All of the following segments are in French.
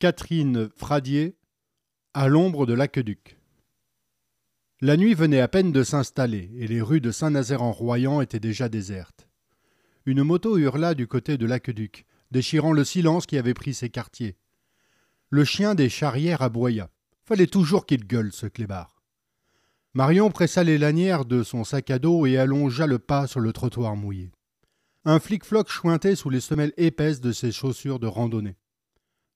Catherine Fradier, à l'ombre de l'aqueduc. La nuit venait à peine de s'installer et les rues de Saint-Nazaire-en-Royan étaient déjà désertes. Une moto hurla du côté de l'aqueduc, déchirant le silence qui avait pris ses quartiers. Le chien des charrières aboya. Fallait toujours qu'il gueule, ce clébard. Marion pressa les lanières de son sac à dos et allongea le pas sur le trottoir mouillé. Un flic-floc chointait sous les semelles épaisses de ses chaussures de randonnée.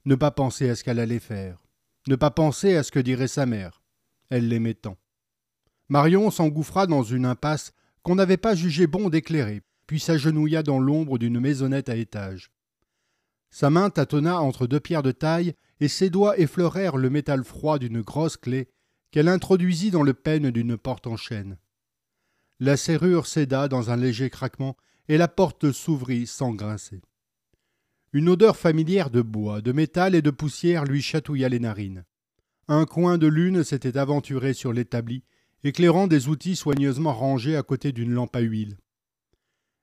Ne pas penser à ce qu'elle allait faire. Ne pas penser à ce que dirait sa mère. Elle l'aimait tant. Marion s'engouffra dans une impasse qu'on n'avait pas jugé bon d'éclairer, puis s'agenouilla dans l'ombre d'une maisonnette à étage. Sa main tâtonna entre deux pierres de taille et ses doigts effleurèrent le métal froid d'une grosse clé qu'elle introduisit dans le peigne d'une porte en chêne. La serrure céda dans un léger craquement et la porte s'ouvrit sans grincer. Une odeur familière de bois, de métal et de poussière lui chatouilla les narines. Un coin de lune s'était aventuré sur l'établi, éclairant des outils soigneusement rangés à côté d'une lampe à huile.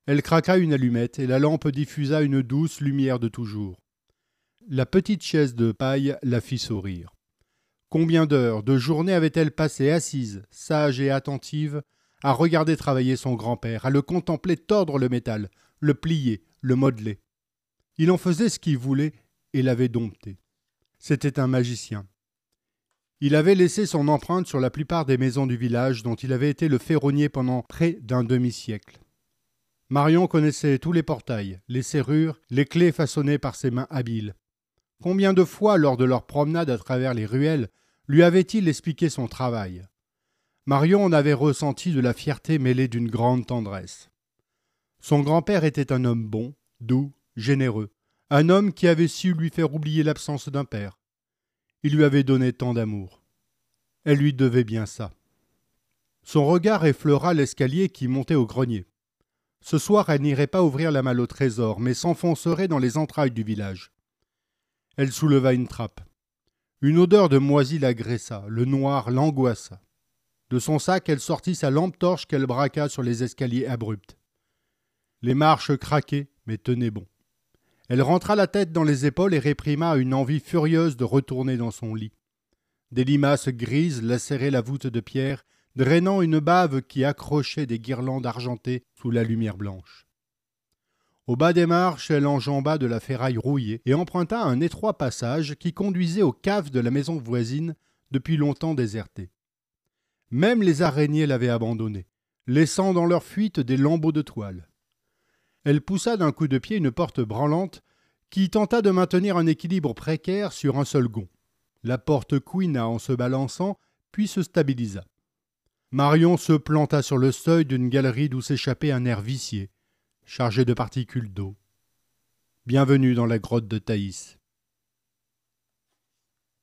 Elle craqua une allumette et la lampe diffusa une douce lumière de toujours. La petite chaise de paille la fit sourire. Combien d'heures, de journées avait-elle passé assise, sage et attentive, à regarder travailler son grand-père, à le contempler tordre le métal, le plier, le modeler? Il en faisait ce qu'il voulait et l'avait dompté. C'était un magicien. Il avait laissé son empreinte sur la plupart des maisons du village dont il avait été le ferronnier pendant près d'un demi-siècle. Marion connaissait tous les portails, les serrures, les clés façonnées par ses mains habiles. Combien de fois, lors de leur promenade à travers les ruelles, lui avait-il expliqué son travail? Marion en avait ressenti de la fierté mêlée d'une grande tendresse. Son grand-père était un homme bon, doux, généreux, un homme qui avait su lui faire oublier l'absence d'un père. Il lui avait donné tant d'amour. Elle lui devait bien ça. Son regard effleura l'escalier qui montait au grenier. Ce soir, elle n'irait pas ouvrir la malle au trésor, mais s'enfoncerait dans les entrailles du village. Elle souleva une trappe. Une odeur de moisi l'agressa, le noir l'angoissa. De son sac, elle sortit sa lampe torche qu'elle braqua sur les escaliers abrupts. Les marches craquaient, mais tenaient bon. Elle rentra la tête dans les épaules et réprima une envie furieuse de retourner dans son lit. Des limaces grises lacéraient la voûte de pierre, drainant une bave qui accrochait des guirlandes argentées sous la lumière blanche. Au bas des marches, elle enjamba de la ferraille rouillée et emprunta un étroit passage qui conduisait aux caves de la maison voisine depuis longtemps désertée. Même les araignées l'avaient abandonnée, laissant dans leur fuite des lambeaux de toile. Elle poussa d'un coup de pied une porte branlante qui tenta de maintenir un équilibre précaire sur un seul gond. La porte couina en se balançant, puis se stabilisa. Marion se planta sur le seuil d'une galerie d'où s'échappait un air vicié, chargé de particules d'eau. Bienvenue dans la grotte de Thaïs.